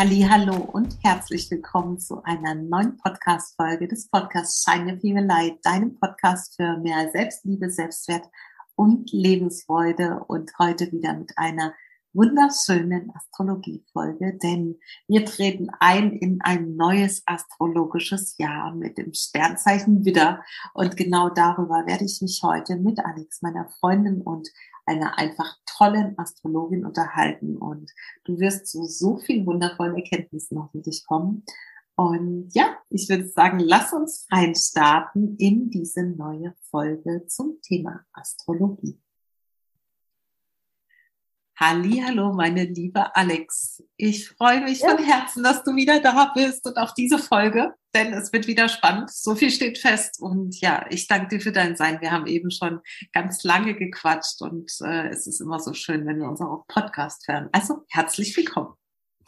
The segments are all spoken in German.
Hallo und herzlich willkommen zu einer neuen Podcast-Folge des Podcasts Shine Your Female Light, deinem Podcast für mehr Selbstliebe, Selbstwert und Lebensfreude. Und heute wieder mit einer wunderschönen Astrologie-Folge, denn wir treten ein in ein neues astrologisches Jahr mit dem Sternzeichen Widder. Und genau darüber werde ich mich heute mit Alex, meiner Freundin und einer einfach tollen Astrologin unterhalten und du wirst zu so vielen wundervollen Erkenntnissen hoffentlich kommen. Und ja, ich würde sagen, lass uns reinstarten in diese neue Folge zum Thema Astrologie. Hallo, meine liebe Alex. Ich freue mich ja. von Herzen, dass du wieder da bist und auch diese Folge, denn es wird wieder spannend. So viel steht fest und ja, ich danke dir für dein Sein. Wir haben eben schon ganz lange gequatscht und äh, es ist immer so schön, wenn wir uns auch Podcast hören. Also herzlich willkommen.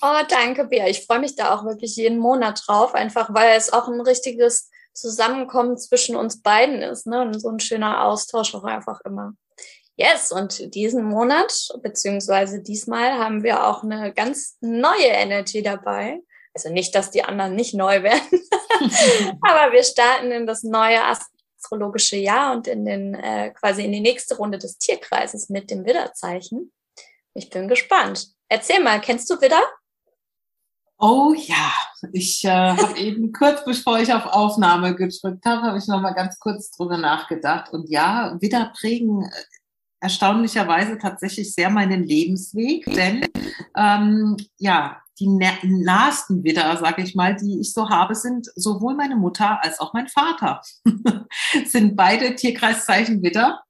Oh, danke, Bea. Ich freue mich da auch wirklich jeden Monat drauf, einfach weil es auch ein richtiges Zusammenkommen zwischen uns beiden ist, ne? Und so ein schöner Austausch auch einfach immer. Yes, und diesen Monat, beziehungsweise diesmal, haben wir auch eine ganz neue Energy dabei. Also nicht, dass die anderen nicht neu werden, aber wir starten in das neue astrologische Jahr und in den äh, quasi in die nächste Runde des Tierkreises mit dem Widderzeichen. Ich bin gespannt. Erzähl mal, kennst du Widder? Oh ja, ich äh, habe eben kurz bevor ich auf Aufnahme gedrückt habe, habe ich noch mal ganz kurz drüber nachgedacht. Und ja, Widder prägen äh, erstaunlicherweise tatsächlich sehr meinen Lebensweg, denn ähm, ja, die nahesten Widder, sage ich mal, die ich so habe, sind sowohl meine Mutter als auch mein Vater. sind beide Tierkreiszeichen Widder.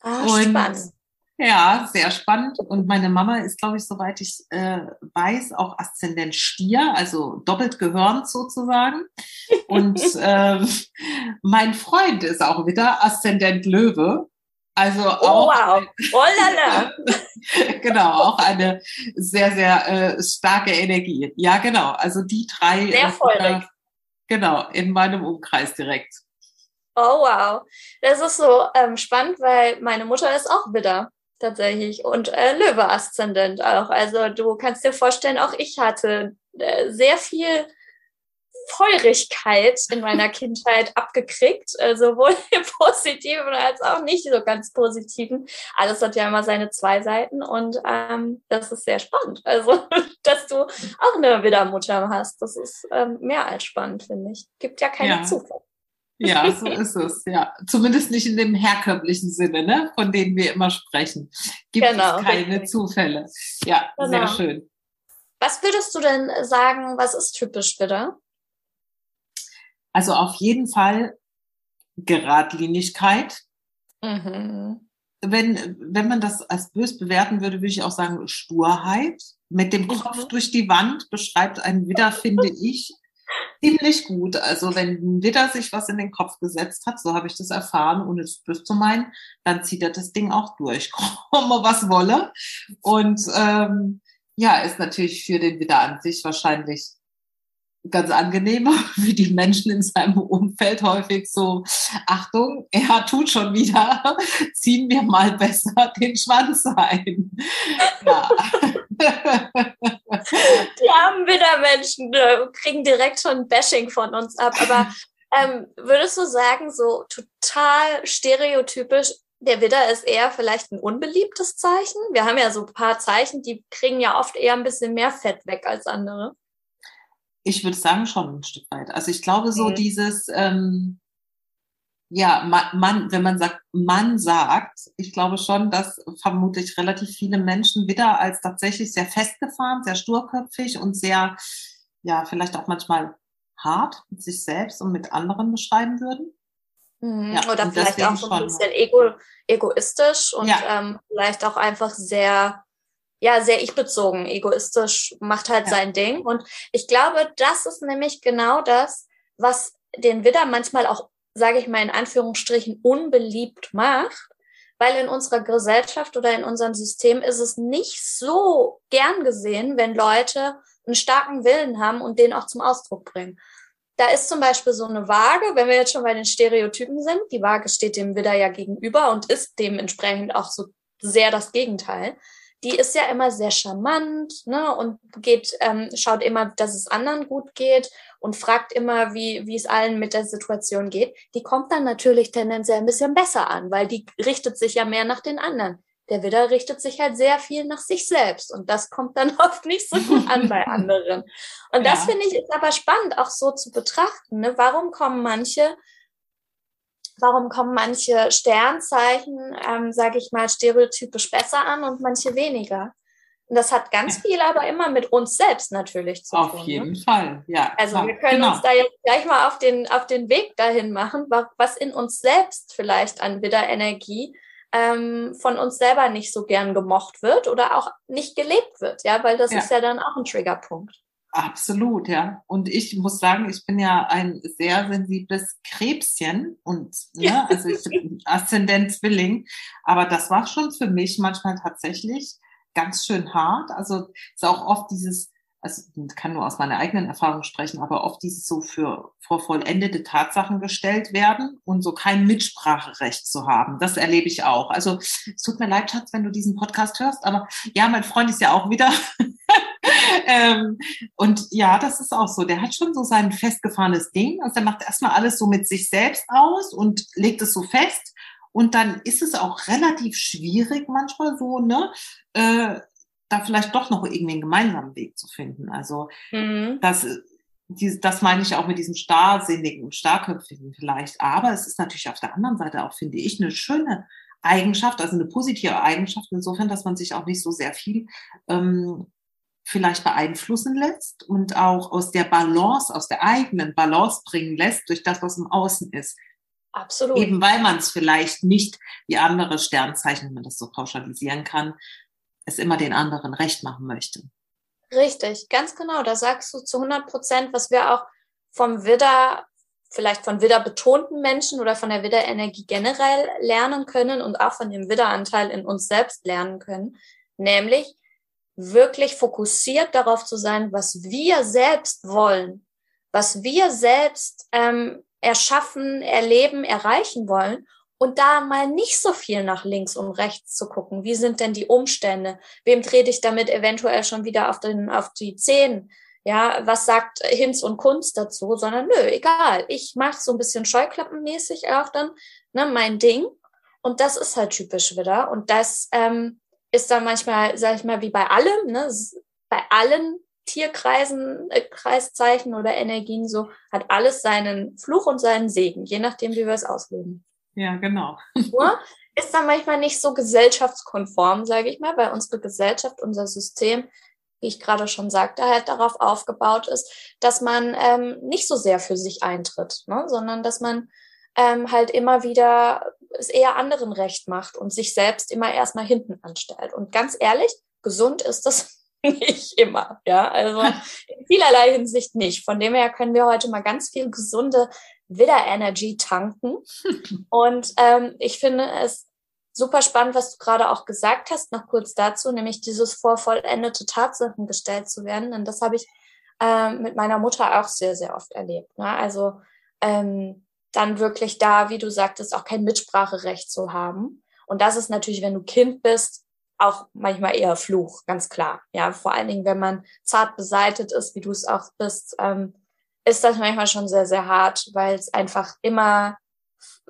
Ah, Und, spannend. Ja, sehr spannend. Und meine Mama ist, glaube ich, soweit ich äh, weiß, auch Aszendent Stier, also doppelt gehörend sozusagen. Und äh, mein Freund ist auch wieder Aszendent Löwe. Also oh, auch, wow. oh genau, auch eine sehr, sehr äh, starke Energie. Ja, genau. Also die drei. Sehr feurig. Äh, genau, in meinem Umkreis direkt. Oh, wow. Das ist so ähm, spannend, weil meine Mutter ist auch Widder tatsächlich und äh, Löwe-Aszendent auch. Also du kannst dir vorstellen, auch ich hatte äh, sehr viel Feurigkeit in meiner Kindheit abgekriegt, äh, sowohl im Positiven als auch nicht so ganz Positiven. Alles hat ja immer seine zwei Seiten und ähm, das ist sehr spannend. Also, dass du auch eine Widdermutter hast, das ist ähm, mehr als spannend, finde ich. Gibt ja keine ja. Zufall. Ja, so ist es, ja. Zumindest nicht in dem herkömmlichen Sinne, ne, von denen wir immer sprechen. Gibt genau, es keine richtig. Zufälle. Ja, genau. sehr schön. Was würdest du denn sagen, was ist typisch Widder? Also auf jeden Fall Geradlinigkeit. Mhm. Wenn, wenn man das als bös bewerten würde, würde ich auch sagen Sturheit. Mit dem Kopf mhm. durch die Wand beschreibt ein Widder, finde ich, ziemlich gut. Also wenn ein Widder sich was in den Kopf gesetzt hat, so habe ich das erfahren, ohne es böse zu meinen, dann zieht er das Ding auch durch. Komme was wolle. Und ähm, ja, ist natürlich für den Widder an sich wahrscheinlich ganz angenehm, wie die Menschen in seinem Umfeld häufig so, Achtung, er tut schon wieder, ziehen wir mal besser den Schwanz ein. Ja. Die armen Widdermenschen kriegen direkt schon Bashing von uns ab. Aber ähm, würdest du sagen, so total stereotypisch, der Widder ist eher vielleicht ein unbeliebtes Zeichen? Wir haben ja so ein paar Zeichen, die kriegen ja oft eher ein bisschen mehr Fett weg als andere. Ich würde sagen, schon ein Stück weit. Also ich glaube, so mhm. dieses, ähm, ja, man, man, wenn man sagt, man sagt, ich glaube schon, dass vermutlich relativ viele Menschen wieder als tatsächlich sehr festgefahren, sehr sturköpfig und sehr, ja, vielleicht auch manchmal hart mit sich selbst und mit anderen beschreiben würden. Mhm. Ja, Oder vielleicht auch so ein bisschen ego, egoistisch und ja. ähm, vielleicht auch einfach sehr ja, sehr ich-bezogen, egoistisch, macht halt ja. sein Ding. Und ich glaube, das ist nämlich genau das, was den Widder manchmal auch, sage ich mal in Anführungsstrichen, unbeliebt macht, weil in unserer Gesellschaft oder in unserem System ist es nicht so gern gesehen, wenn Leute einen starken Willen haben und den auch zum Ausdruck bringen. Da ist zum Beispiel so eine Waage, wenn wir jetzt schon bei den Stereotypen sind, die Waage steht dem Widder ja gegenüber und ist dementsprechend auch so sehr das Gegenteil die ist ja immer sehr charmant ne, und geht, ähm, schaut immer, dass es anderen gut geht und fragt immer, wie, wie es allen mit der Situation geht. Die kommt dann natürlich tendenziell ein bisschen besser an, weil die richtet sich ja mehr nach den anderen. Der Widder richtet sich halt sehr viel nach sich selbst und das kommt dann oft nicht so gut an bei anderen. Und ja. das finde ich ist aber spannend, auch so zu betrachten. Ne? Warum kommen manche warum kommen manche Sternzeichen, ähm, sage ich mal, stereotypisch besser an und manche weniger? Und das hat ganz viel aber immer mit uns selbst natürlich zu auf tun. Auf ne? jeden ne? Fall, ja. Also klar. wir können genau. uns da jetzt gleich mal auf den, auf den Weg dahin machen, was in uns selbst vielleicht an Widderenergie ähm, von uns selber nicht so gern gemocht wird oder auch nicht gelebt wird, ja, weil das ja. ist ja dann auch ein Triggerpunkt. Absolut, ja. Und ich muss sagen, ich bin ja ein sehr sensibles Krebschen und ne, ja. also ich bin Aszendent Zwilling, aber das war schon für mich manchmal tatsächlich ganz schön hart. Also ist auch oft dieses, also kann nur aus meiner eigenen Erfahrung sprechen, aber oft dieses so für vor vollendete Tatsachen gestellt werden und so kein Mitspracherecht zu haben. Das erlebe ich auch. Also es tut mir leid, Schatz, wenn du diesen Podcast hörst, aber ja, mein Freund ist ja auch wieder ähm, und ja, das ist auch so. Der hat schon so sein festgefahrenes Ding. Also der macht erstmal alles so mit sich selbst aus und legt es so fest. Und dann ist es auch relativ schwierig manchmal so, ne, äh, da vielleicht doch noch irgendwie einen gemeinsamen Weg zu finden. Also mhm. das, die, das meine ich auch mit diesem starrsinnigen und starrköpfigen vielleicht. Aber es ist natürlich auf der anderen Seite auch, finde ich, eine schöne Eigenschaft, also eine positive Eigenschaft insofern, dass man sich auch nicht so sehr viel ähm, vielleicht beeinflussen lässt und auch aus der Balance, aus der eigenen Balance bringen lässt durch das, was im Außen ist. Absolut. Eben weil man es vielleicht nicht wie andere Sternzeichen, wenn man das so pauschalisieren kann, es immer den anderen recht machen möchte. Richtig, ganz genau. Da sagst du zu 100 Prozent, was wir auch vom Widder, vielleicht von Widder betonten Menschen oder von der Widder-Energie generell lernen können und auch von dem Widderanteil in uns selbst lernen können. Nämlich, wirklich fokussiert darauf zu sein, was wir selbst wollen, was wir selbst ähm, erschaffen, erleben, erreichen wollen und da mal nicht so viel nach links und rechts zu gucken. Wie sind denn die Umstände? Wem trete ich damit eventuell schon wieder auf, den, auf die Zehen? Ja, was sagt Hinz und Kunst dazu? Sondern nö, egal. Ich mache so ein bisschen scheuklappenmäßig auch dann ne, mein Ding. Und das ist halt typisch wieder. Und das ähm, ist dann manchmal, sag ich mal, wie bei allem, ne, bei allen Tierkreisen, äh, Kreiszeichen oder Energien so, hat alles seinen Fluch und seinen Segen, je nachdem, wie wir es ausleben. Ja, genau. Nur ist dann manchmal nicht so gesellschaftskonform, sage ich mal, weil unsere Gesellschaft, unser System, wie ich gerade schon sagte, halt darauf aufgebaut ist, dass man ähm, nicht so sehr für sich eintritt, ne? sondern dass man ähm, halt immer wieder es eher anderen recht macht und sich selbst immer erstmal hinten anstellt. Und ganz ehrlich, gesund ist das nicht immer, ja, also in vielerlei Hinsicht nicht. Von dem her können wir heute mal ganz viel gesunde Widder-Energy tanken. Und ähm, ich finde es super spannend, was du gerade auch gesagt hast, noch kurz dazu, nämlich dieses vor vollendete Tatsachen gestellt zu werden. Und das habe ich ähm, mit meiner Mutter auch sehr, sehr oft erlebt. Ne? Also ähm, dann wirklich da, wie du sagtest, auch kein Mitspracherecht zu haben. Und das ist natürlich, wenn du Kind bist, auch manchmal eher Fluch, ganz klar. Ja, vor allen Dingen, wenn man zart beseitet ist, wie du es auch bist, ähm, ist das manchmal schon sehr, sehr hart, weil es einfach immer,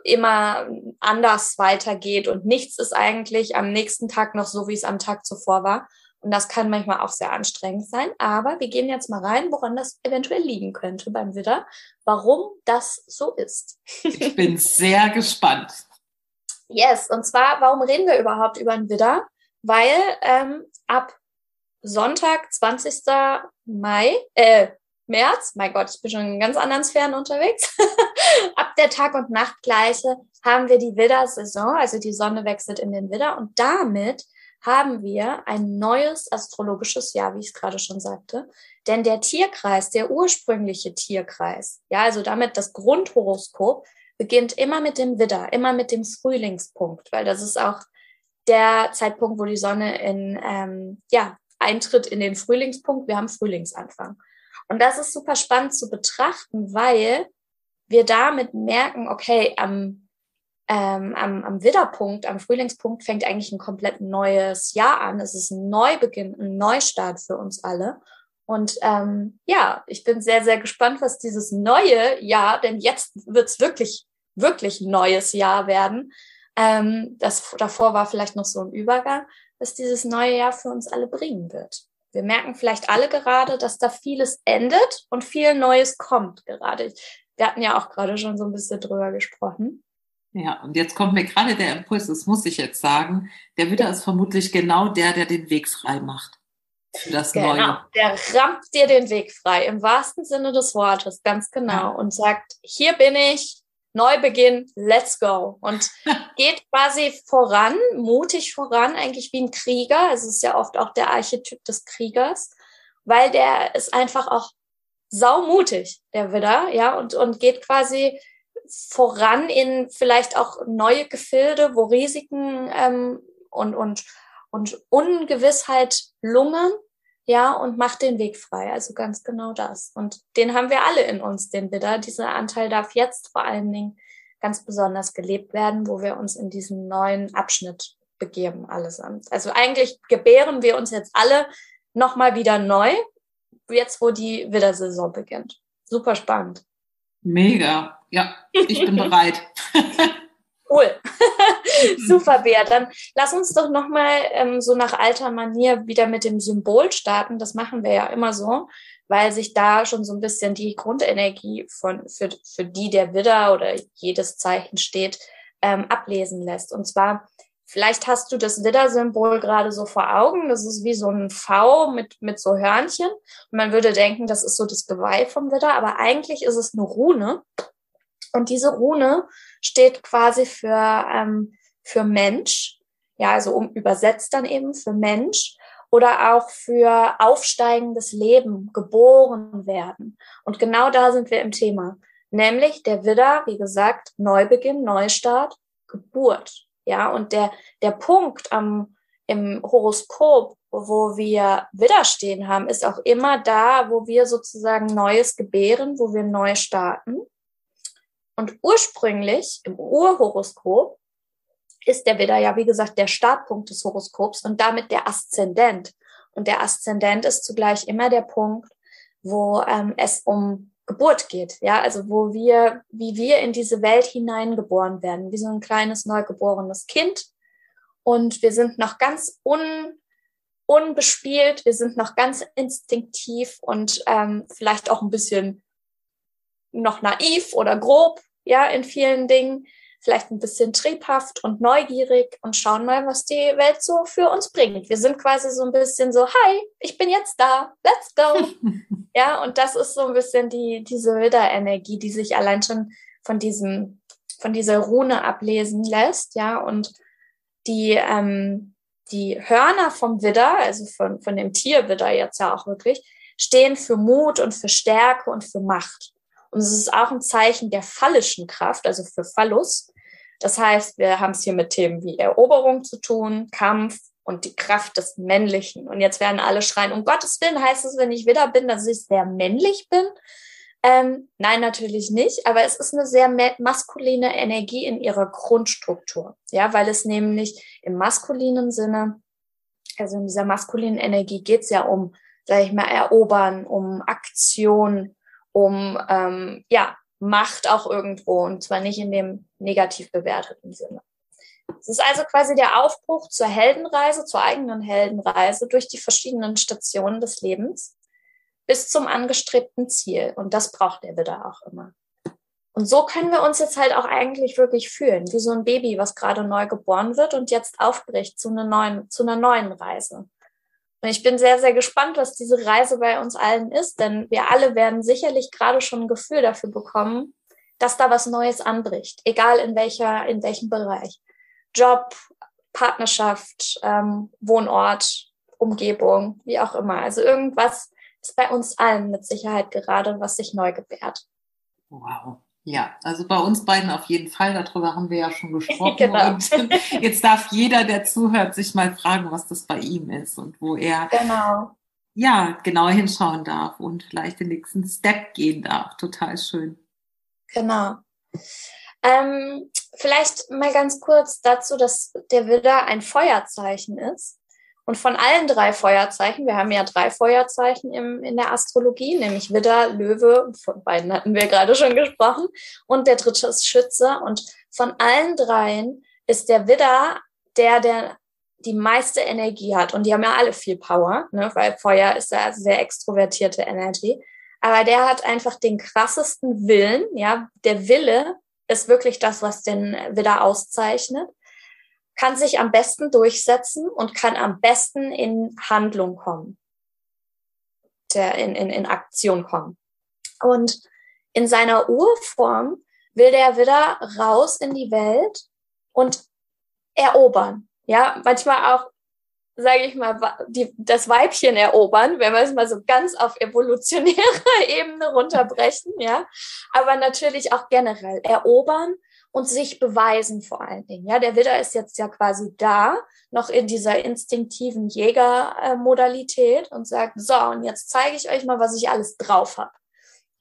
immer anders weitergeht und nichts ist eigentlich am nächsten Tag noch so, wie es am Tag zuvor war. Und das kann manchmal auch sehr anstrengend sein. Aber wir gehen jetzt mal rein, woran das eventuell liegen könnte beim Widder, warum das so ist. ich bin sehr gespannt. Yes, und zwar, warum reden wir überhaupt über den Widder? Weil ähm, ab Sonntag, 20. Mai, äh, März, mein Gott, ich bin schon in ganz anderen Sphären unterwegs, ab der Tag- und Nachtgleiche haben wir die Widder-Saison, also die Sonne wechselt in den Widder und damit haben wir ein neues astrologisches Jahr, wie ich es gerade schon sagte. Denn der Tierkreis, der ursprüngliche Tierkreis, ja, also damit das Grundhoroskop, beginnt immer mit dem Widder, immer mit dem Frühlingspunkt, weil das ist auch der Zeitpunkt, wo die Sonne in, ähm, ja, eintritt in den Frühlingspunkt. Wir haben Frühlingsanfang. Und das ist super spannend zu betrachten, weil wir damit merken, okay, am ähm, am, am Widderpunkt, am Frühlingspunkt fängt eigentlich ein komplett neues Jahr an. Es ist ein Neubeginn, ein Neustart für uns alle. Und ähm, ja, ich bin sehr, sehr gespannt, was dieses neue Jahr, denn jetzt wird's wirklich, wirklich neues Jahr werden. Ähm, das davor war vielleicht noch so ein Übergang, was dieses neue Jahr für uns alle bringen wird. Wir merken vielleicht alle gerade, dass da vieles endet und viel Neues kommt gerade. Wir hatten ja auch gerade schon so ein bisschen drüber gesprochen. Ja, und jetzt kommt mir gerade der Impuls, das muss ich jetzt sagen. Der Widder ist vermutlich genau der, der den Weg frei macht. Für das genau, Neue. der rammt dir den Weg frei, im wahrsten Sinne des Wortes, ganz genau. Ja. Und sagt, hier bin ich, Neubeginn, let's go. Und geht quasi voran, mutig voran, eigentlich wie ein Krieger. Es ist ja oft auch der Archetyp des Kriegers, weil der ist einfach auch saumutig, der Widder, ja, und, und geht quasi voran in vielleicht auch neue Gefilde, wo Risiken ähm, und, und, und Ungewissheit lungern, ja, und macht den Weg frei. Also ganz genau das. Und den haben wir alle in uns, den Widder. Dieser Anteil darf jetzt vor allen Dingen ganz besonders gelebt werden, wo wir uns in diesen neuen Abschnitt begeben, allesamt. Also eigentlich gebären wir uns jetzt alle nochmal wieder neu, jetzt wo die Widdersaison beginnt. Super spannend. Mega. Ja, ich bin bereit. Cool. Super, Bea. Dann lass uns doch nochmal ähm, so nach alter Manier wieder mit dem Symbol starten. Das machen wir ja immer so, weil sich da schon so ein bisschen die Grundenergie von, für, für die der Widder oder jedes Zeichen steht, ähm, ablesen lässt. Und zwar Vielleicht hast du das Widder-Symbol gerade so vor Augen. Das ist wie so ein V mit, mit so Hörnchen. Und man würde denken, das ist so das Geweih vom Widder, aber eigentlich ist es eine Rune. Und diese Rune steht quasi für, ähm, für Mensch. Ja, also um übersetzt dann eben für Mensch oder auch für aufsteigendes Leben, geboren werden. Und genau da sind wir im Thema. Nämlich der Widder, wie gesagt, Neubeginn, Neustart, Geburt. Ja, und der, der Punkt am, im Horoskop, wo wir Widder stehen haben, ist auch immer da, wo wir sozusagen Neues gebären, wo wir neu starten. Und ursprünglich im Urhoroskop ist der Widder ja, wie gesagt, der Startpunkt des Horoskops und damit der Aszendent. Und der Aszendent ist zugleich immer der Punkt, wo ähm, es um Geburt geht, ja, also wo wir, wie wir in diese Welt hineingeboren werden, wie so ein kleines neugeborenes Kind. Und wir sind noch ganz un, unbespielt, wir sind noch ganz instinktiv und ähm, vielleicht auch ein bisschen noch naiv oder grob, ja, in vielen Dingen vielleicht ein bisschen triebhaft und neugierig und schauen mal, was die Welt so für uns bringt. Wir sind quasi so ein bisschen so, hi, ich bin jetzt da, let's go. ja, und das ist so ein bisschen die, diese Widder-Energie, die sich allein schon von diesem, von dieser Rune ablesen lässt, ja, und die, ähm, die Hörner vom Widder, also von, von dem Tierwidder jetzt ja auch wirklich, stehen für Mut und für Stärke und für Macht. Und es ist auch ein Zeichen der phallischen Kraft, also für Phallus. Das heißt, wir haben es hier mit Themen wie Eroberung zu tun, Kampf und die Kraft des Männlichen. Und jetzt werden alle schreien, um Gottes Willen heißt es, wenn ich wieder bin, dass ich sehr männlich bin. Ähm, nein, natürlich nicht, aber es ist eine sehr maskuline Energie in ihrer Grundstruktur. Ja, weil es nämlich im maskulinen Sinne, also in dieser maskulinen Energie geht es ja um, sage ich mal, erobern, um Aktion, um ähm, ja Macht auch irgendwo und zwar nicht in dem negativ bewerteten Sinne. Es ist also quasi der Aufbruch zur Heldenreise, zur eigenen Heldenreise durch die verschiedenen Stationen des Lebens bis zum angestrebten Ziel. Und das braucht der Widder auch immer. Und so können wir uns jetzt halt auch eigentlich wirklich fühlen, wie so ein Baby, was gerade neu geboren wird und jetzt aufbricht zu einer neuen, zu einer neuen Reise. Und ich bin sehr, sehr gespannt, was diese Reise bei uns allen ist, denn wir alle werden sicherlich gerade schon ein Gefühl dafür bekommen, dass da was Neues anbricht, egal in welcher, in welchem Bereich. Job, Partnerschaft, ähm, Wohnort, Umgebung, wie auch immer. Also irgendwas ist bei uns allen mit Sicherheit gerade, was sich neu gebärt. Wow. Ja, also bei uns beiden auf jeden Fall, darüber haben wir ja schon gesprochen. genau. Und jetzt darf jeder, der zuhört, sich mal fragen, was das bei ihm ist und wo er genau. ja genauer hinschauen darf und vielleicht den nächsten Step gehen darf. Total schön. Genau. Ähm, vielleicht mal ganz kurz dazu, dass der Widder ein Feuerzeichen ist. Und von allen drei Feuerzeichen, wir haben ja drei Feuerzeichen im, in der Astrologie, nämlich Widder, Löwe, von beiden hatten wir gerade schon gesprochen, und der dritte ist Schütze. Und von allen dreien ist der Widder der, der die meiste Energie hat. Und die haben ja alle viel Power, ne? weil Feuer ist ja sehr extrovertierte Energie. Aber der hat einfach den krassesten Willen, ja. Der Wille ist wirklich das, was den Widder auszeichnet kann sich am besten durchsetzen und kann am besten in Handlung kommen, der in, in, in Aktion kommen. Und in seiner Urform will der wieder raus in die Welt und erobern. Ja, manchmal auch, sage ich mal, die, das Weibchen erobern, wenn wir es mal so ganz auf evolutionärer Ebene runterbrechen, ja. Aber natürlich auch generell erobern und sich beweisen vor allen Dingen. Ja, der Widder ist jetzt ja quasi da, noch in dieser instinktiven Jägermodalität und sagt, so, und jetzt zeige ich euch mal, was ich alles drauf habe.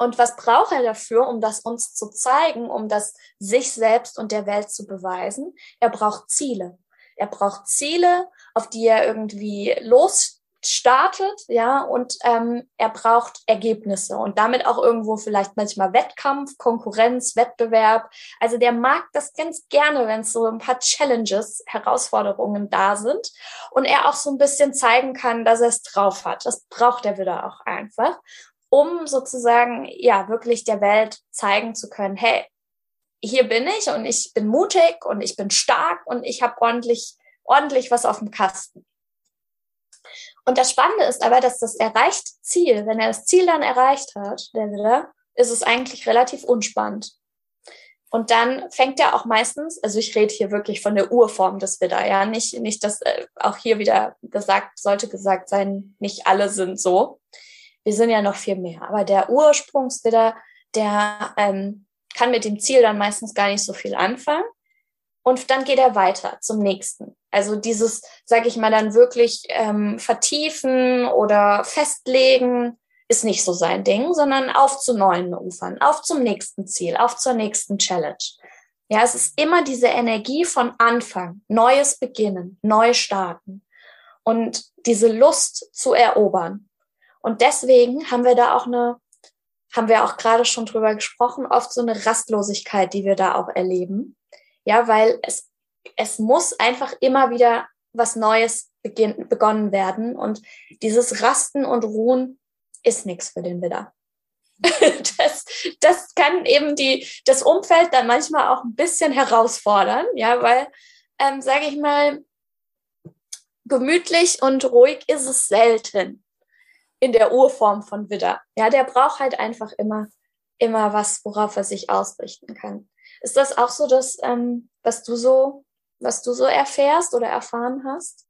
Und was braucht er dafür, um das uns zu zeigen, um das sich selbst und der Welt zu beweisen? Er braucht Ziele. Er braucht Ziele, auf die er irgendwie los startet, ja, und ähm, er braucht Ergebnisse und damit auch irgendwo vielleicht manchmal Wettkampf, Konkurrenz, Wettbewerb. Also der mag das ganz gerne, wenn es so ein paar Challenges, Herausforderungen da sind und er auch so ein bisschen zeigen kann, dass er es drauf hat. Das braucht er wieder auch einfach, um sozusagen ja wirklich der Welt zeigen zu können, hey, hier bin ich und ich bin mutig und ich bin stark und ich habe ordentlich ordentlich was auf dem Kasten. Und das Spannende ist aber, dass das erreichte Ziel, wenn er das Ziel dann erreicht hat, der Wille, ist es eigentlich relativ unspannend. Und dann fängt er auch meistens, also ich rede hier wirklich von der Urform des Widder, ja, nicht, nicht, dass äh, auch hier wieder gesagt, sollte gesagt sein, nicht alle sind so. Wir sind ja noch viel mehr. Aber der Ursprungswidder, der ähm, kann mit dem Ziel dann meistens gar nicht so viel anfangen. Und dann geht er weiter zum nächsten. Also dieses, sage ich mal, dann wirklich ähm, vertiefen oder festlegen, ist nicht so sein Ding, sondern auf zu neuen Ufern, auf zum nächsten Ziel, auf zur nächsten Challenge. Ja, es ist immer diese Energie von Anfang, neues Beginnen, neu starten und diese Lust zu erobern. Und deswegen haben wir da auch eine, haben wir auch gerade schon drüber gesprochen, oft so eine Rastlosigkeit, die wir da auch erleben. Ja, weil es es muss einfach immer wieder was Neues beginn, begonnen werden. Und dieses Rasten und Ruhen ist nichts für den Widder. das, das kann eben die, das Umfeld dann manchmal auch ein bisschen herausfordern, ja, weil, ähm, sage ich mal, gemütlich und ruhig ist es selten in der Urform von Widder. Ja, der braucht halt einfach immer, immer was, worauf er sich ausrichten kann. Ist das auch so, dass, ähm, was du so was du so erfährst oder erfahren hast?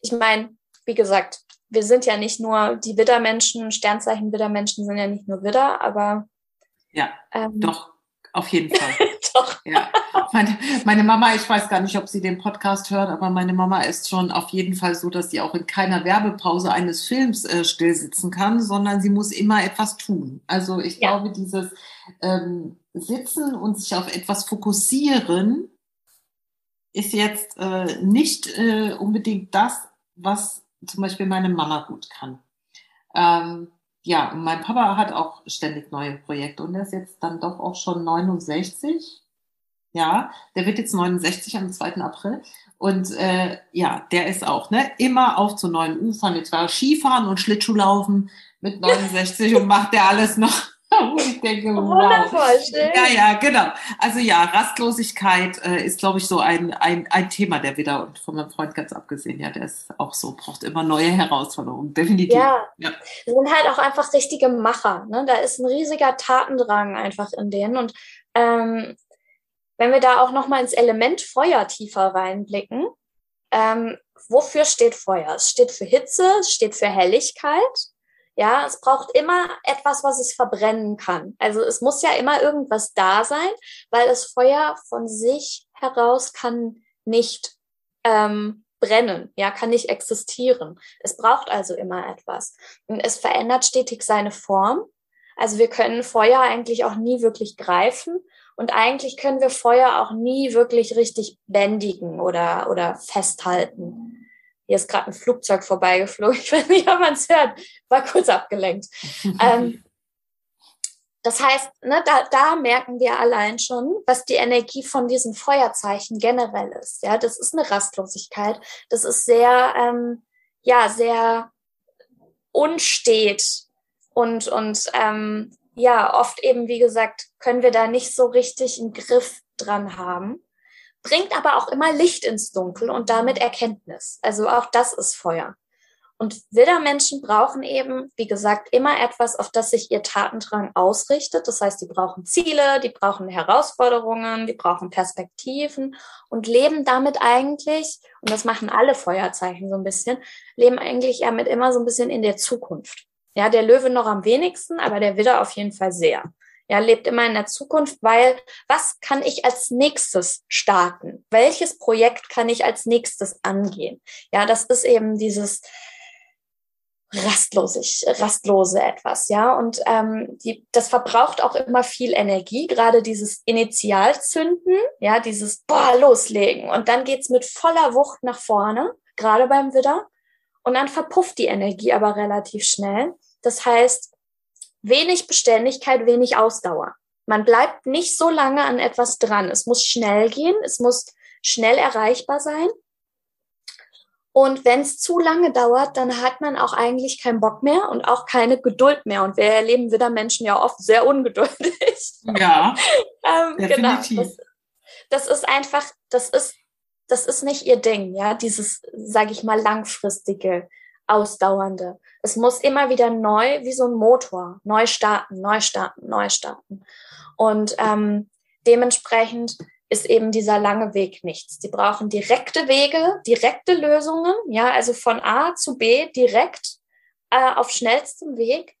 Ich meine, wie gesagt, wir sind ja nicht nur die Widdermenschen, Sternzeichen Widdermenschen sind ja nicht nur Widder, aber ja, ähm, doch, auf jeden Fall. doch. Ja. Meine, meine, Mama, ich weiß gar nicht, ob sie den Podcast hört, aber meine Mama ist schon auf jeden Fall so, dass sie auch in keiner Werbepause eines Films äh, still sitzen kann, sondern sie muss immer etwas tun. Also ich ja. glaube, dieses ähm, Sitzen und sich auf etwas fokussieren, ist jetzt äh, nicht äh, unbedingt das, was zum Beispiel meine Mama gut kann. Ähm, ja, und mein Papa hat auch ständig neue Projekte und er ist jetzt dann doch auch schon 69. Ja, der wird jetzt 69 am 2. April. Und äh, ja, der ist auch, ne, immer auf zu neuen Ufern. Jetzt war Skifahren und Schlittschuhlaufen mit 69 und macht der alles noch wo ich denke, wow. Ja, ja, genau. Also ja, Rastlosigkeit äh, ist, glaube ich, so ein, ein, ein Thema der wieder und von meinem Freund ganz abgesehen, ja, der ist auch so, braucht immer neue Herausforderungen, definitiv. Ja, ja. sind halt auch einfach richtige Macher. Ne? Da ist ein riesiger Tatendrang einfach in denen und ähm, wenn wir da auch nochmal ins Element Feuer tiefer reinblicken, ähm, wofür steht Feuer? Es steht für Hitze, es steht für Helligkeit, ja, es braucht immer etwas, was es verbrennen kann. Also es muss ja immer irgendwas da sein, weil das Feuer von sich heraus kann nicht ähm, brennen, ja, kann nicht existieren. Es braucht also immer etwas. Und es verändert stetig seine Form. Also wir können Feuer eigentlich auch nie wirklich greifen Und eigentlich können wir Feuer auch nie wirklich richtig bändigen oder, oder festhalten. Hier ist gerade ein Flugzeug vorbeigeflogen. Ich weiß nicht, ob man es hört. War kurz abgelenkt. ähm, das heißt, ne, da, da merken wir allein schon, was die Energie von diesen Feuerzeichen generell ist. Ja, das ist eine Rastlosigkeit. Das ist sehr, ähm, ja, sehr unstet und und ähm, ja, oft eben wie gesagt können wir da nicht so richtig einen Griff dran haben. Bringt aber auch immer Licht ins Dunkel und damit Erkenntnis. Also auch das ist Feuer. Und Widdermenschen brauchen eben, wie gesagt, immer etwas, auf das sich ihr Tatendrang ausrichtet. Das heißt, die brauchen Ziele, die brauchen Herausforderungen, die brauchen Perspektiven und leben damit eigentlich, und das machen alle Feuerzeichen so ein bisschen, leben eigentlich damit immer so ein bisschen in der Zukunft. Ja, der Löwe noch am wenigsten, aber der Widder auf jeden Fall sehr. Ja, lebt immer in der Zukunft, weil was kann ich als nächstes starten? Welches Projekt kann ich als nächstes angehen? Ja, das ist eben dieses, rastlosig, rastlose etwas, ja. Und ähm, die, das verbraucht auch immer viel Energie, gerade dieses Initialzünden, ja, dieses boah, loslegen. Und dann geht's mit voller Wucht nach vorne, gerade beim Widder. Und dann verpufft die Energie aber relativ schnell. Das heißt, wenig Beständigkeit, wenig Ausdauer. Man bleibt nicht so lange an etwas dran. Es muss schnell gehen, es muss schnell erreichbar sein. Und wenn es zu lange dauert, dann hat man auch eigentlich keinen Bock mehr und auch keine Geduld mehr. Und wir erleben wieder Menschen ja oft sehr ungeduldig. Ja. ähm, genau. Das, das, ist einfach, das ist, das ist nicht ihr Ding, ja, dieses, sage ich mal, langfristige, ausdauernde. Es muss immer wieder neu, wie so ein Motor, neu starten, neu starten, neu starten. Und ähm, dementsprechend ist eben dieser lange Weg nichts. Die brauchen direkte Wege, direkte Lösungen, ja, also von A zu B direkt äh, auf schnellstem Weg.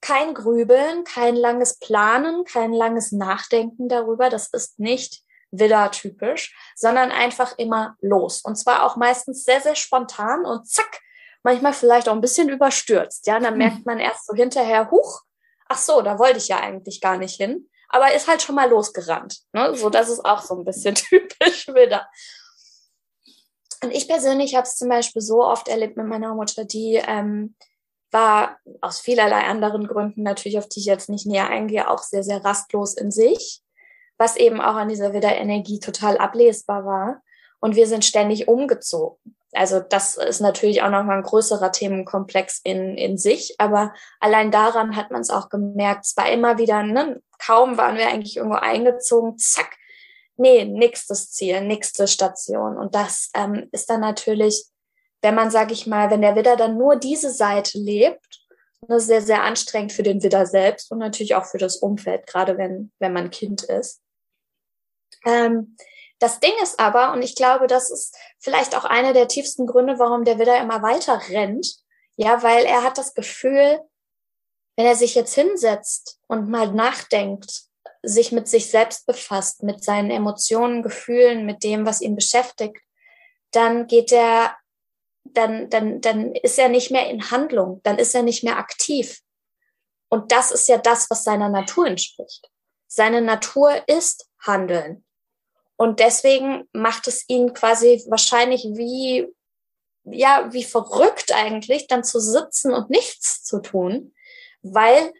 Kein Grübeln, kein langes Planen, kein langes Nachdenken darüber. Das ist nicht Villa-typisch, sondern einfach immer los. Und zwar auch meistens sehr, sehr spontan und zack, manchmal vielleicht auch ein bisschen überstürzt. Ja, dann hm. merkt man erst so hinterher, huch, ach so, da wollte ich ja eigentlich gar nicht hin aber ist halt schon mal losgerannt. Ne? So, das ist auch so ein bisschen typisch wieder. Und ich persönlich habe es zum Beispiel so oft erlebt mit meiner Mutter, die ähm, war aus vielerlei anderen Gründen natürlich, auf die ich jetzt nicht näher eingehe, auch sehr, sehr rastlos in sich, was eben auch an dieser Wiederenergie total ablesbar war. Und wir sind ständig umgezogen. Also das ist natürlich auch nochmal ein größerer Themenkomplex in, in sich, aber allein daran hat man es auch gemerkt. Es war immer wieder, ne, kaum waren wir eigentlich irgendwo eingezogen, zack, nee, nächstes Ziel, nächste Station. Und das ähm, ist dann natürlich, wenn man, sag ich mal, wenn der Widder dann nur diese Seite lebt, ne, sehr, sehr anstrengend für den Widder selbst und natürlich auch für das Umfeld, gerade wenn, wenn man Kind ist. Ähm, das Ding ist aber, und ich glaube, das ist vielleicht auch einer der tiefsten Gründe, warum der Widder immer weiter rennt, ja, weil er hat das Gefühl, wenn er sich jetzt hinsetzt und mal nachdenkt, sich mit sich selbst befasst, mit seinen Emotionen, Gefühlen, mit dem, was ihn beschäftigt, dann geht er, dann, dann, dann ist er nicht mehr in Handlung, dann ist er nicht mehr aktiv. Und das ist ja das, was seiner Natur entspricht. Seine Natur ist Handeln. Und deswegen macht es ihn quasi wahrscheinlich wie, ja, wie verrückt eigentlich, dann zu sitzen und nichts zu tun, weil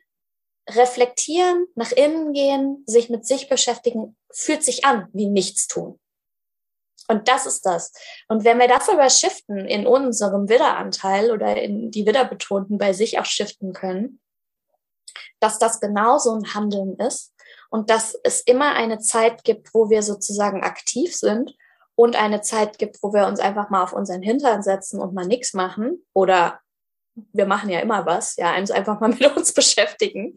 reflektieren, nach innen gehen, sich mit sich beschäftigen, fühlt sich an wie nichts tun. Und das ist das. Und wenn wir das aber shiften in unserem Widderanteil oder in die Widderbetonten bei sich auch shiften können, dass das genauso ein Handeln ist, und dass es immer eine Zeit gibt, wo wir sozusagen aktiv sind und eine Zeit gibt, wo wir uns einfach mal auf unseren Hintern setzen und mal nichts machen oder wir machen ja immer was, ja, uns einfach mal mit uns beschäftigen.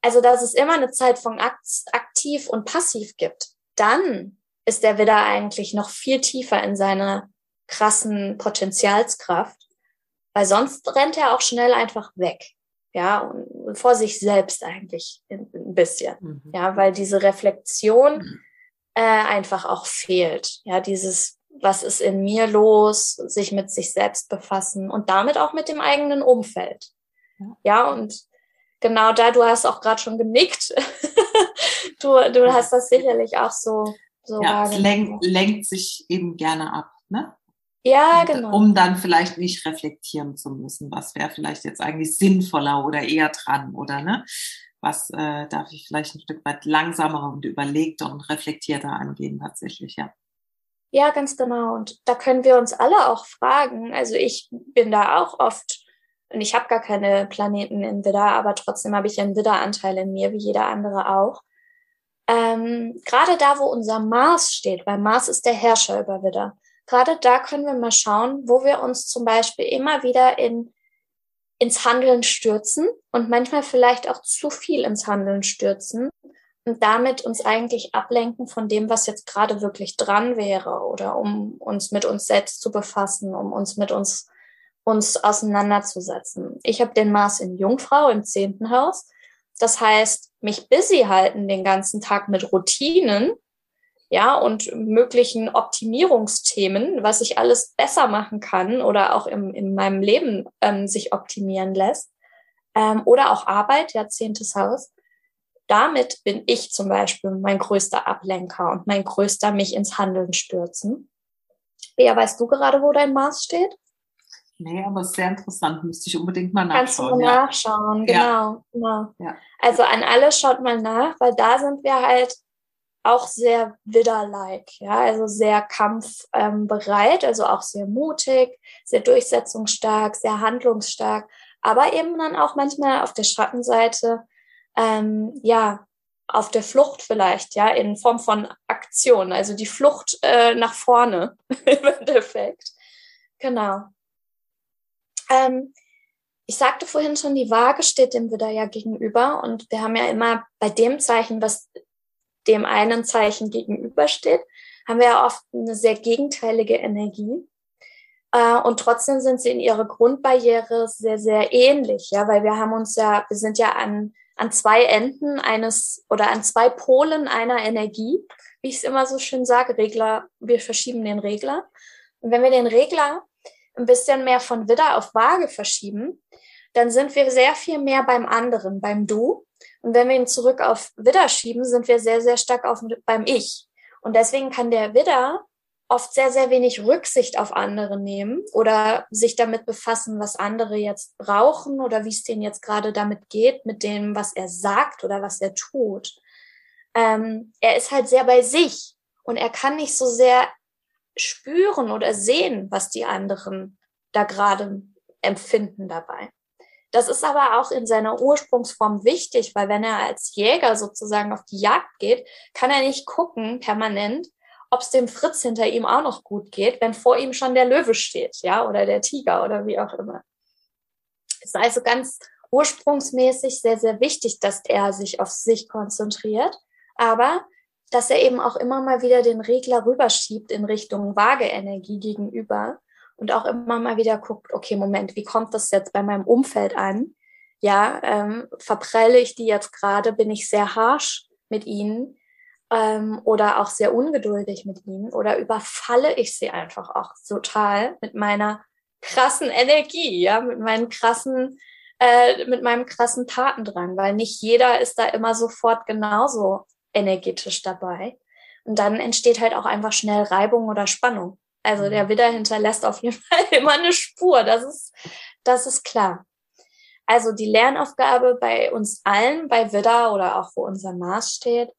Also, dass es immer eine Zeit von aktiv und passiv gibt. Dann ist der Widder eigentlich noch viel tiefer in seiner krassen Potenzialskraft, weil sonst rennt er auch schnell einfach weg ja, und vor sich selbst eigentlich ein bisschen, mhm. ja, weil diese Reflexion mhm. äh, einfach auch fehlt, ja, dieses, was ist in mir los, sich mit sich selbst befassen und damit auch mit dem eigenen Umfeld, ja, ja und genau da, du hast auch gerade schon genickt, du, du hast das sicherlich auch so, so ja, es lenkt, lenkt sich eben gerne ab, ne? Ja, Und, genau. Um dann vielleicht nicht reflektieren zu müssen, was wäre vielleicht jetzt eigentlich sinnvoller oder eher dran oder ne? Was äh, darf ich vielleicht ein Stück weit langsamer und überlegter und reflektierter angehen tatsächlich, ja. Ja, ganz genau. Und da können wir uns alle auch fragen. Also ich bin da auch oft, und ich habe gar keine Planeten in Widder, aber trotzdem habe ich einen Widderanteil in mir, wie jeder andere auch. Ähm, Gerade da, wo unser Mars steht, weil Mars ist der Herrscher über Widder, gerade da können wir mal schauen, wo wir uns zum Beispiel immer wieder in, ins Handeln stürzen und manchmal vielleicht auch zu viel ins Handeln stürzen und damit uns eigentlich ablenken von dem, was jetzt gerade wirklich dran wäre oder um uns mit uns selbst zu befassen, um uns mit uns uns auseinanderzusetzen. Ich habe den Mars in Jungfrau im zehnten Haus. Das heißt, mich busy halten den ganzen Tag mit Routinen, ja, und möglichen Optimierungsthemen, was ich alles besser machen kann oder auch im, in meinem Leben ähm, sich optimieren lässt. Ähm, oder auch Arbeit, ja, zehntes Haus damit bin ich zum Beispiel mein größter Ablenker und mein größter mich ins Handeln stürzen. Bea, weißt du gerade, wo dein Mars steht? Nee, aber es ist sehr interessant, müsste ich unbedingt mal nachschauen. Kannst du mal ja. nachschauen, genau. Ja. genau. Ja. Also an alle schaut mal nach, weil da sind wir halt auch sehr widder-like, ja, also sehr kampfbereit, ähm, also auch sehr mutig, sehr durchsetzungsstark, sehr handlungsstark, aber eben dann auch manchmal auf der Schattenseite ähm, ja, auf der Flucht vielleicht, ja, in Form von Aktion, also die Flucht äh, nach vorne im Endeffekt. Genau. Ähm, ich sagte vorhin schon, die Waage steht dem Widder ja gegenüber und wir haben ja immer bei dem Zeichen, was dem einen Zeichen gegenübersteht, haben wir ja oft eine sehr gegenteilige Energie. Äh, und trotzdem sind sie in ihrer Grundbarriere sehr, sehr ähnlich, ja, weil wir haben uns ja, wir sind ja an an zwei Enden eines oder an zwei Polen einer Energie, wie ich es immer so schön sage, Regler, wir verschieben den Regler. Und wenn wir den Regler ein bisschen mehr von Widder auf Waage verschieben, dann sind wir sehr viel mehr beim anderen, beim Du. Und wenn wir ihn zurück auf Widder schieben, sind wir sehr, sehr stark auf, beim Ich. Und deswegen kann der Widder oft sehr, sehr wenig Rücksicht auf andere nehmen oder sich damit befassen, was andere jetzt brauchen oder wie es denen jetzt gerade damit geht, mit dem, was er sagt oder was er tut. Ähm, er ist halt sehr bei sich und er kann nicht so sehr spüren oder sehen, was die anderen da gerade empfinden dabei. Das ist aber auch in seiner Ursprungsform wichtig, weil wenn er als Jäger sozusagen auf die Jagd geht, kann er nicht gucken permanent, ob es dem Fritz hinter ihm auch noch gut geht, wenn vor ihm schon der Löwe steht, ja, oder der Tiger oder wie auch immer. Es ist also ganz ursprungsmäßig sehr, sehr wichtig, dass er sich auf sich konzentriert, aber dass er eben auch immer mal wieder den Regler rüberschiebt in Richtung Waageenergie gegenüber und auch immer mal wieder guckt, okay, Moment, wie kommt das jetzt bei meinem Umfeld an? Ja, ähm, verprelle ich die jetzt gerade? Bin ich sehr harsh mit ihnen? ähm, oder auch sehr ungeduldig mit ihnen oder überfalle ich sie einfach auch total mit meiner krassen Energie, ja, mit meinen krassen, äh, mit meinem krassen Tatendrang, weil nicht jeder ist da immer sofort genauso energetisch dabei. Und dann entsteht halt auch einfach schnell Reibung oder Spannung. Also der mhm. Widder hinterlässt auf jeden Fall immer eine Spur, das ist, das ist klar. Also die Lernaufgabe bei uns allen, bei Widder oder auch wo unser Mars steht,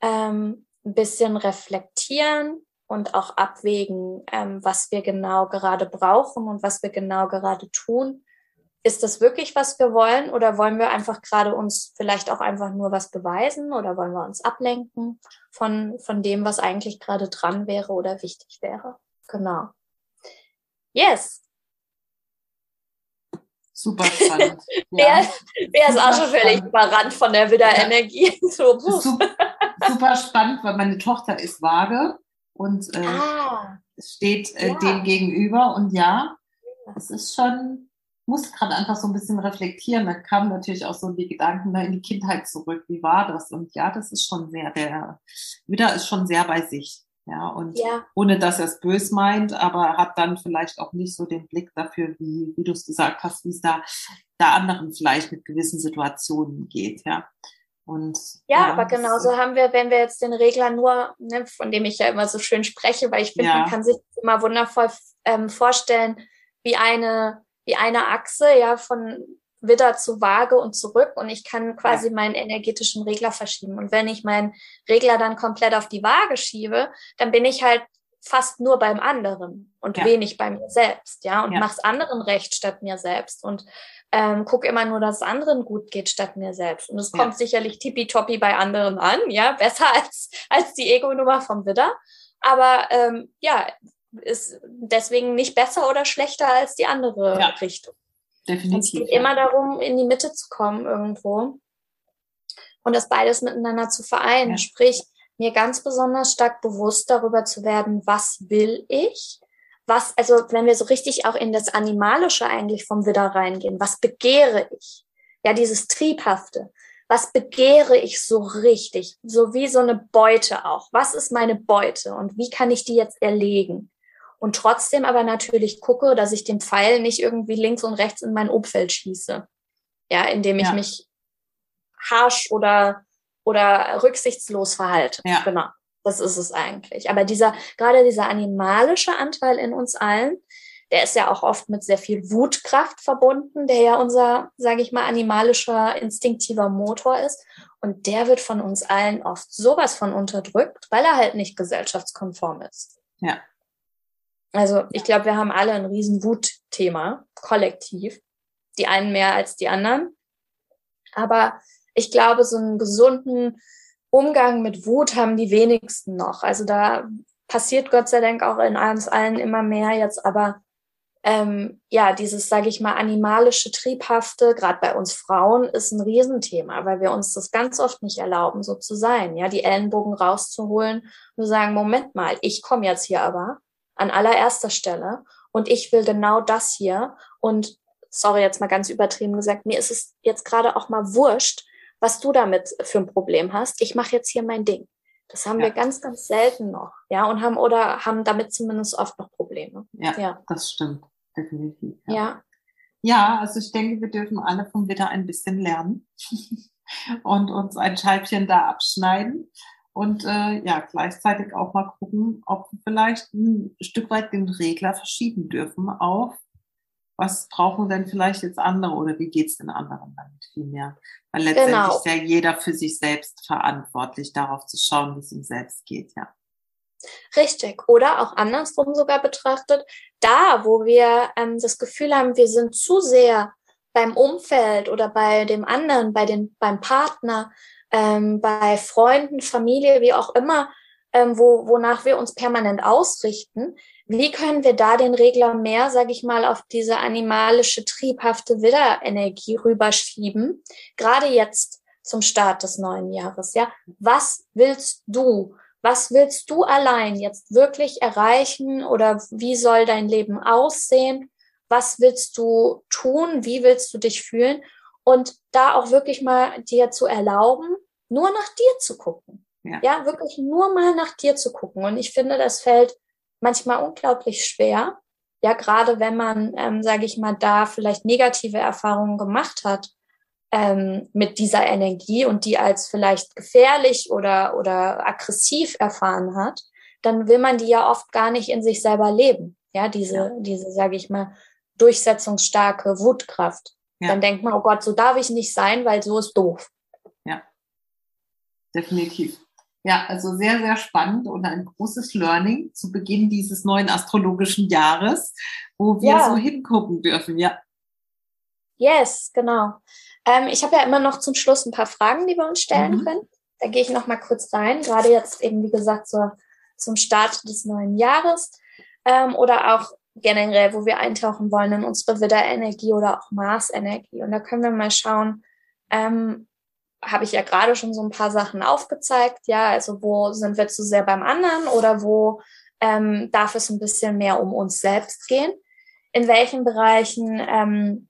ähm, ein bisschen reflektieren und auch abwägen, ähm, was wir genau gerade brauchen und was wir genau gerade tun. Ist das wirklich, was wir wollen oder wollen wir einfach gerade uns vielleicht auch einfach nur was beweisen oder wollen wir uns ablenken von, von dem, was eigentlich gerade dran wäre oder wichtig wäre? Genau. Yes, Super spannend. Ja. wer, wer ist auch schon völlig überrannt von der Widderenergie? Ja. So, super, super, spannend, weil meine Tochter ist vage und äh, ah. steht äh, ja. dem gegenüber. Und ja, es ist schon, muss gerade einfach so ein bisschen reflektieren. Da kamen natürlich auch so die Gedanken da in die Kindheit zurück. Wie war das? Und ja, das ist schon sehr, der Widder ist schon sehr bei sich. Ja, und ja. ohne dass er es bös meint, aber hat dann vielleicht auch nicht so den Blick dafür, wie, wie du es gesagt hast, wie es da, da anderen vielleicht mit gewissen Situationen geht, ja. Und, ja, ja aber genauso haben wir, wenn wir jetzt den Regler nur, ne, von dem ich ja immer so schön spreche, weil ich finde, ja. man kann sich immer wundervoll ähm, vorstellen, wie eine, wie eine Achse, ja, von Widder zu Waage und zurück und ich kann quasi meinen energetischen Regler verschieben. Und wenn ich meinen Regler dann komplett auf die Waage schiebe, dann bin ich halt fast nur beim anderen und ja. wenig bei mir selbst, ja, und ja. mach's anderen recht statt mir selbst und ähm, guck immer nur, dass es anderen gut geht statt mir selbst. Und es ja. kommt sicherlich tippitoppi bei anderen an, ja, besser als, als die Ego-Nummer vom Widder. Aber ähm, ja, ist deswegen nicht besser oder schlechter als die andere ja. Richtung. Definitiv. Es geht ja. immer darum, in die Mitte zu kommen irgendwo und das beides miteinander zu vereinen. Ja. Sprich, mir ganz besonders stark bewusst darüber zu werden, was will ich was, also wenn wir so richtig auch in das Animalische eigentlich vom Widder reingehen, was begehre ich? Ja, dieses Triebhafte. Was begehre ich so richtig? So wie so eine Beute auch. Was ist meine Beute und wie kann ich die jetzt erlegen? Und trotzdem aber natürlich gucke, dass ich den Pfeil nicht irgendwie links und rechts in mein Umfeld schieße. Ja, indem ich ja. mich harsch oder, oder rücksichtslos verhalte. Ja. Genau. Das ist es eigentlich. Aber dieser, gerade dieser animalische Anteil in uns allen, der ist ja auch oft mit sehr viel Wutkraft verbunden, der ja unser, sage ich mal, animalischer, instinktiver Motor ist. Und der wird von uns allen oft sowas von unterdrückt, weil er halt nicht gesellschaftskonform ist. Ja. Also ich glaube, wir haben alle ein riesen Wutthema, kollektiv. Die einen mehr als die anderen. Aber ich glaube, so einen gesunden Umgang mit Wut haben die wenigsten noch. Also da passiert Gott sei Dank auch in uns allen immer mehr jetzt, aber ähm, ja, dieses, sage ich mal, animalische, triebhafte, gerade bei uns Frauen, ist ein Riesenthema, weil wir uns das ganz oft nicht erlauben, so zu sein, ja, die Ellenbogen rauszuholen und zu sagen, Moment mal, ich komme jetzt hier aber an allererster Stelle und ich will genau das hier und sorry, jetzt mal ganz übertrieben gesagt, mir ist es jetzt gerade auch mal wurscht, was du damit für ein Problem hast. Ich mache jetzt hier mein Ding. Das haben ja. wir ganz, ganz selten noch, ja, und haben oder haben damit zumindest oft noch Probleme. Ja, ja. das stimmt, definitiv. Ja. ja. ja. also ich denke, wir dürfen alle vom Witter ein bisschen lernen und uns ein Scheibchen da abschneiden und äh, ja, gleichzeitig auch mal gucken, ob wir vielleicht ein Stück weit den Regler verschieben dürfen auf was brauchen denn vielleicht jetzt andere oder wie geht's den anderen damit viel mehr? Weil letztendlich genau. ist ja jeder für sich selbst verantwortlich, darauf zu schauen, wie es ihm selbst geht, ja. Richtig. Oder auch andersrum sogar betrachtet, da, wo wir ähm, das Gefühl haben, wir sind zu sehr beim Umfeld oder bei dem anderen, bei den, beim Partner, ähm, bei Freunden, Familie, wie auch immer, ähm, wo, wonach wir uns permanent ausrichten, wie können wir da den Regler mehr, sage ich mal, auf diese animalische, triebhafte Widderenergie rüberschieben? Gerade jetzt zum Start des neuen Jahres, ja? Was willst du? Was willst du allein jetzt wirklich erreichen oder wie soll dein Leben aussehen? Was willst du tun? Wie willst du dich fühlen? Und da auch wirklich mal dir zu erlauben, nur nach dir zu gucken. Ja. ja, wirklich nur mal nach dir zu gucken. Und ich finde, das fällt manchmal unglaublich schwer. Ja, gerade wenn man, ähm, sage ich mal, da vielleicht negative Erfahrungen gemacht hat ähm, mit dieser Energie und die als vielleicht gefährlich oder, oder aggressiv erfahren hat, dann will man die ja oft gar nicht in sich selber leben. Ja, diese, ja. diese, sage ich mal, durchsetzungsstarke Wutkraft. Ja. Dann denkt man, oh Gott, so darf ich nicht sein, weil so ist doof. Definitiv. Ja, also sehr, sehr spannend und ein großes Learning zu Beginn dieses neuen astrologischen Jahres, wo wir ja. so hingucken dürfen, ja. Yes, genau. Ähm, ich habe ja immer noch zum Schluss ein paar Fragen, die wir uns stellen mhm. können. Da gehe ich noch mal kurz rein, gerade jetzt eben, wie gesagt, so zum Start des neuen Jahres ähm, oder auch generell, wo wir eintauchen wollen in unsere Widderenergie oder auch Marsenergie. Und da können wir mal schauen, ähm, habe ich ja gerade schon so ein paar Sachen aufgezeigt. Ja, also wo sind wir zu sehr beim anderen oder wo ähm, darf es ein bisschen mehr um uns selbst gehen? In welchen Bereichen ähm,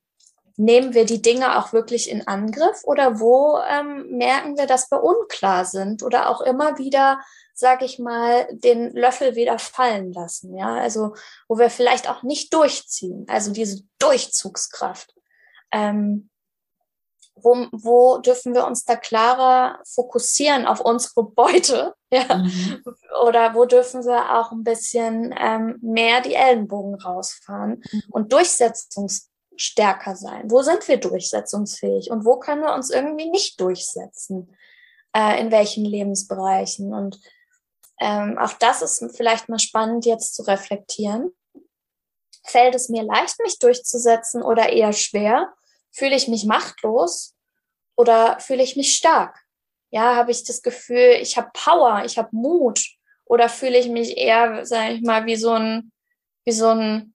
nehmen wir die Dinge auch wirklich in Angriff oder wo ähm, merken wir, dass wir unklar sind oder auch immer wieder, sag ich mal, den Löffel wieder fallen lassen? Ja, also wo wir vielleicht auch nicht durchziehen, also diese Durchzugskraft. Ähm, wo, wo dürfen wir uns da klarer fokussieren auf unsere Beute? Ja? Mhm. Oder wo dürfen wir auch ein bisschen ähm, mehr die Ellenbogen rausfahren mhm. und durchsetzungsstärker sein? Wo sind wir durchsetzungsfähig und wo können wir uns irgendwie nicht durchsetzen? Äh, in welchen Lebensbereichen? Und ähm, auch das ist vielleicht mal spannend jetzt zu reflektieren. Fällt es mir leicht, mich durchzusetzen oder eher schwer? Fühle ich mich machtlos oder fühle ich mich stark? Ja, habe ich das Gefühl, ich habe Power, ich habe Mut oder fühle ich mich eher, sage ich mal, wie so ein wie so ein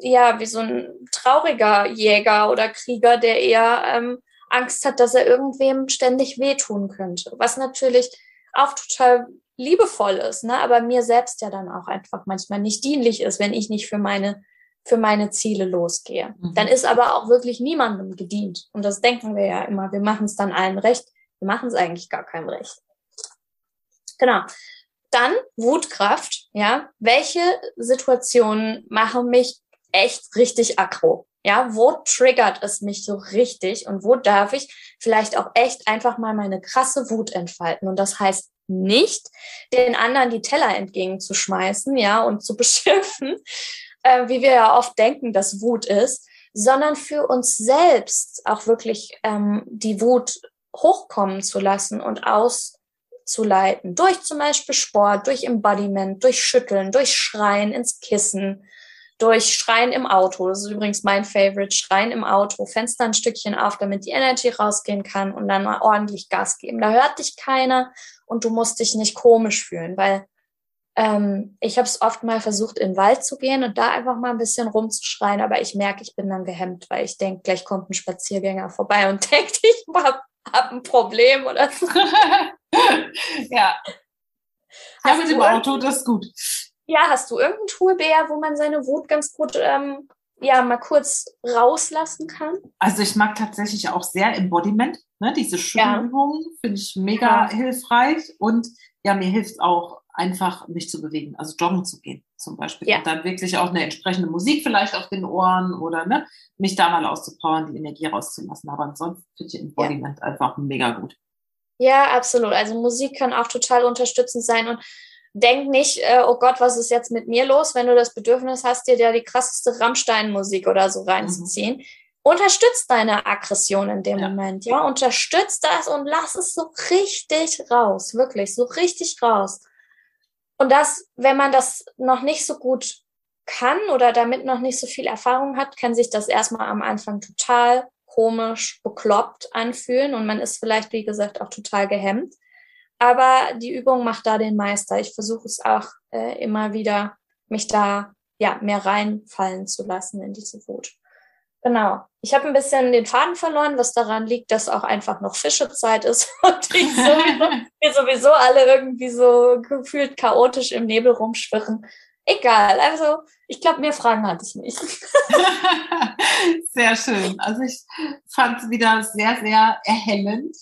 ja, wie so ein trauriger Jäger oder Krieger, der eher ähm, Angst hat, dass er irgendwem ständig wehtun könnte. Was natürlich auch total liebevoll ist, ne? aber mir selbst ja dann auch einfach manchmal nicht dienlich ist, wenn ich nicht für meine für meine Ziele losgehe. Mhm. Dann ist aber auch wirklich niemandem gedient. Und das denken wir ja immer. Wir machen es dann allen recht. Wir machen es eigentlich gar keinem recht. Genau. Dann Wutkraft. Ja. Welche Situationen machen mich echt richtig aggro? Ja, wo triggert es mich so richtig und wo darf ich vielleicht auch echt einfach mal meine krasse Wut entfalten? Und das heißt nicht, den anderen die Teller entgegenzuschmeißen, ja, und zu beschimpfen, äh, wie wir ja oft denken, dass Wut ist, sondern für uns selbst auch wirklich ähm, die Wut hochkommen zu lassen und auszuleiten. Durch zum Beispiel Sport, durch Embodiment, durch Schütteln, durch Schreien ins Kissen, durch Schreien im Auto. Das ist übrigens mein Favorite. Schreien im Auto, Fenster ein Stückchen auf, damit die Energy rausgehen kann und dann mal ordentlich Gas geben. Da hört dich keiner und du musst dich nicht komisch fühlen, weil ähm, ich habe es oft mal versucht, in den Wald zu gehen und da einfach mal ein bisschen rumzuschreien, aber ich merke, ich bin dann gehemmt, weil ich denke, gleich kommt ein Spaziergänger vorbei und denkt, ich habe hab ein Problem oder so. ja. Ja, mit dem Auto, das ist gut. Ja, hast du irgendein Tool, Bea, wo man seine Wut ganz gut ähm, ja mal kurz rauslassen kann? Also ich mag tatsächlich auch sehr Embodiment, ne? diese Schulübungen ja. finde ich mega ja. hilfreich und ja, mir hilft auch einfach mich zu bewegen, also joggen zu gehen zum Beispiel. Ja. Und dann wirklich auch eine entsprechende Musik vielleicht auf den Ohren oder ne, mich da mal auszupowern, die Energie rauszulassen. Aber ansonsten finde ich Embodiment ja. einfach mega gut. Ja, absolut. Also Musik kann auch total unterstützend sein und denk nicht, äh, oh Gott, was ist jetzt mit mir los, wenn du das Bedürfnis hast, dir da die krasseste Rammstein-Musik oder so reinzuziehen. Mhm. Unterstützt deine Aggression in dem ja. Moment, ja, unterstützt das und lass es so richtig raus, wirklich, so richtig raus. Und das, wenn man das noch nicht so gut kann oder damit noch nicht so viel Erfahrung hat, kann sich das erstmal am Anfang total komisch, bekloppt anfühlen und man ist vielleicht, wie gesagt, auch total gehemmt. Aber die Übung macht da den Meister. Ich versuche es auch äh, immer wieder, mich da ja mehr reinfallen zu lassen in diese Wut. Genau. Ich habe ein bisschen den Faden verloren, was daran liegt, dass auch einfach noch Fischezeit ist und sowieso, wir sowieso alle irgendwie so gefühlt chaotisch im Nebel rumschwirren. Egal, also ich glaube, mehr Fragen hatte ich nicht. sehr schön. Also ich fand es wieder sehr, sehr erhellend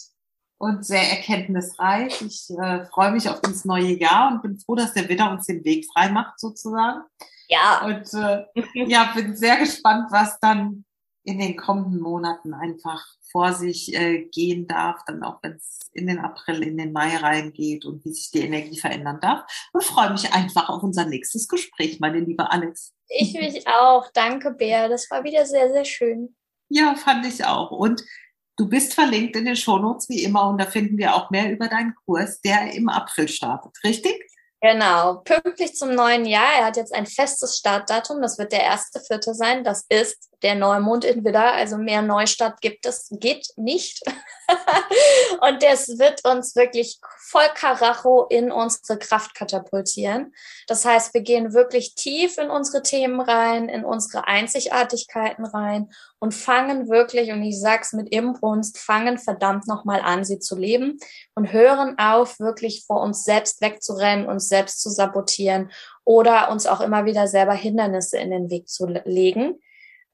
und sehr erkenntnisreich. Ich äh, freue mich auf dieses neue Jahr und bin froh, dass der Witter uns den Weg frei macht, sozusagen. Ja. Und äh, ja, bin sehr gespannt, was dann in den kommenden Monaten einfach vor sich äh, gehen darf, dann auch wenn es in den April, in den Mai reingeht und wie sich die Energie verändern darf. Und freue mich einfach auf unser nächstes Gespräch, meine liebe Alex. Ich mich auch. Danke, Bär. Das war wieder sehr, sehr schön. Ja, fand ich auch. Und du bist verlinkt in den Shownotes wie immer und da finden wir auch mehr über deinen Kurs, der im April startet. Richtig? Genau, pünktlich zum neuen Jahr. Er hat jetzt ein festes Startdatum. Das wird der erste Vierte sein. Das ist der Neumond in Widder. Also mehr Neustart gibt es, geht nicht. und das wird uns wirklich voll Karacho in unsere Kraft katapultieren. Das heißt, wir gehen wirklich tief in unsere Themen rein, in unsere Einzigartigkeiten rein und fangen wirklich, und ich sag's mit Imbrunst, fangen verdammt nochmal an, sie zu leben und hören auf, wirklich vor uns selbst wegzurennen, uns selbst zu sabotieren oder uns auch immer wieder selber Hindernisse in den Weg zu legen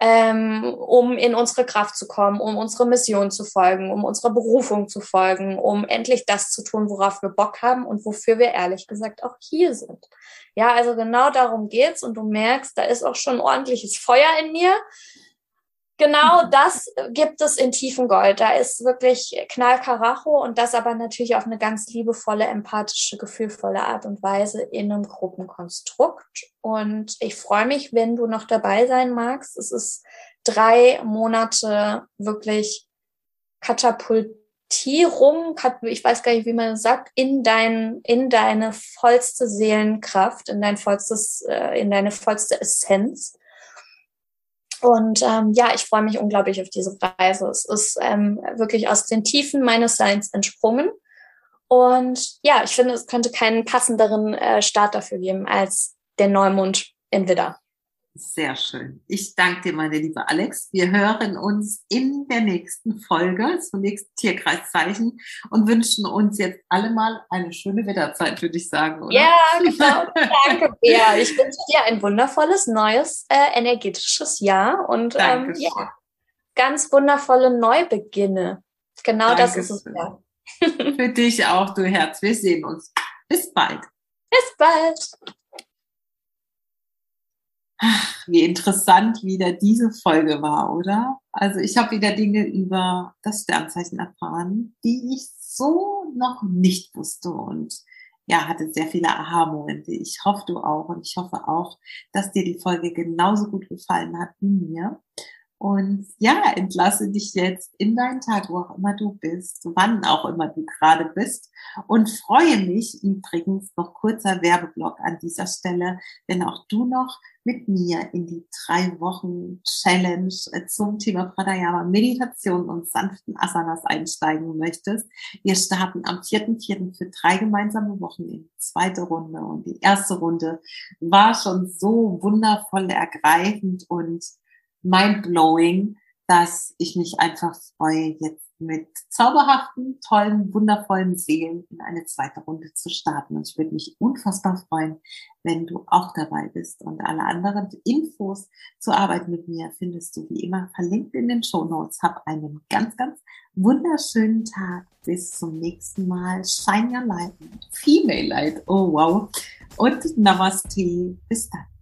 ähm, um in unsere Kraft zu kommen, um unsere Mission zu folgen, um unserer Berufung zu folgen, um endlich das zu tun, worauf wir Bock haben und wofür wir ehrlich gesagt auch hier sind. Ja, also genau darum geht's und du merkst, da ist auch schon ordentliches Feuer in mir. Genau das gibt es in Tiefengold. Da ist wirklich Knallkaracho und das aber natürlich auf eine ganz liebevolle, empathische, gefühlvolle Art und Weise in einem Gruppenkonstrukt. Und ich freue mich, wenn du noch dabei sein magst. Es ist drei Monate wirklich Katapultierung, ich weiß gar nicht, wie man das sagt, in dein, in deine vollste Seelenkraft, in dein vollstes, äh, in deine vollste Essenz. Und ähm, ja, ich freue mich unglaublich auf diese Reise. Es ist ähm, wirklich aus den Tiefen meines Seins entsprungen. Und ja, ich finde, es könnte keinen passenderen äh, Start dafür geben als der Neumond in Widder. Sehr schön. Ich danke dir, meine liebe Alex. Wir hören uns in der nächsten Folge zum nächsten Tierkreiszeichen und wünschen uns jetzt alle mal eine schöne Wetterzeit, würde ich sagen. Oder? Ja, genau. Danke, Bea. Ich wünsche dir ein wundervolles, neues, äh, energetisches Jahr und ähm, ja, ganz wundervolle Neubeginne. Genau Dankeschön. das ist es ja. Für dich auch, du Herz. Wir sehen uns. Bis bald. Bis bald. Ach, wie interessant wieder diese Folge war, oder? Also ich habe wieder Dinge über das Sternzeichen erfahren, die ich so noch nicht wusste und ja, hatte sehr viele Aha-Momente. Ich hoffe, du auch und ich hoffe auch, dass dir die Folge genauso gut gefallen hat wie mir. Und ja, entlasse dich jetzt in deinen Tag, wo auch immer du bist, wann auch immer du gerade bist. Und freue mich übrigens noch kurzer Werbeblock an dieser Stelle, wenn auch du noch mit mir in die drei Wochen Challenge zum Thema Pranayama, Meditation und sanften Asanas einsteigen möchtest. Wir starten am 4.4. für drei gemeinsame Wochen in die zweite Runde. Und die erste Runde war schon so wundervoll ergreifend und mind-blowing, dass ich mich einfach freue, jetzt mit zauberhaften, tollen, wundervollen Seelen in eine zweite Runde zu starten. Und ich würde mich unfassbar freuen, wenn du auch dabei bist. Und alle anderen Infos zur Arbeit mit mir findest du wie immer verlinkt in den Show Notes. Hab einen ganz, ganz wunderschönen Tag. Bis zum nächsten Mal. Shine your light. Female light. Oh wow. Und Namaste. Bis dann.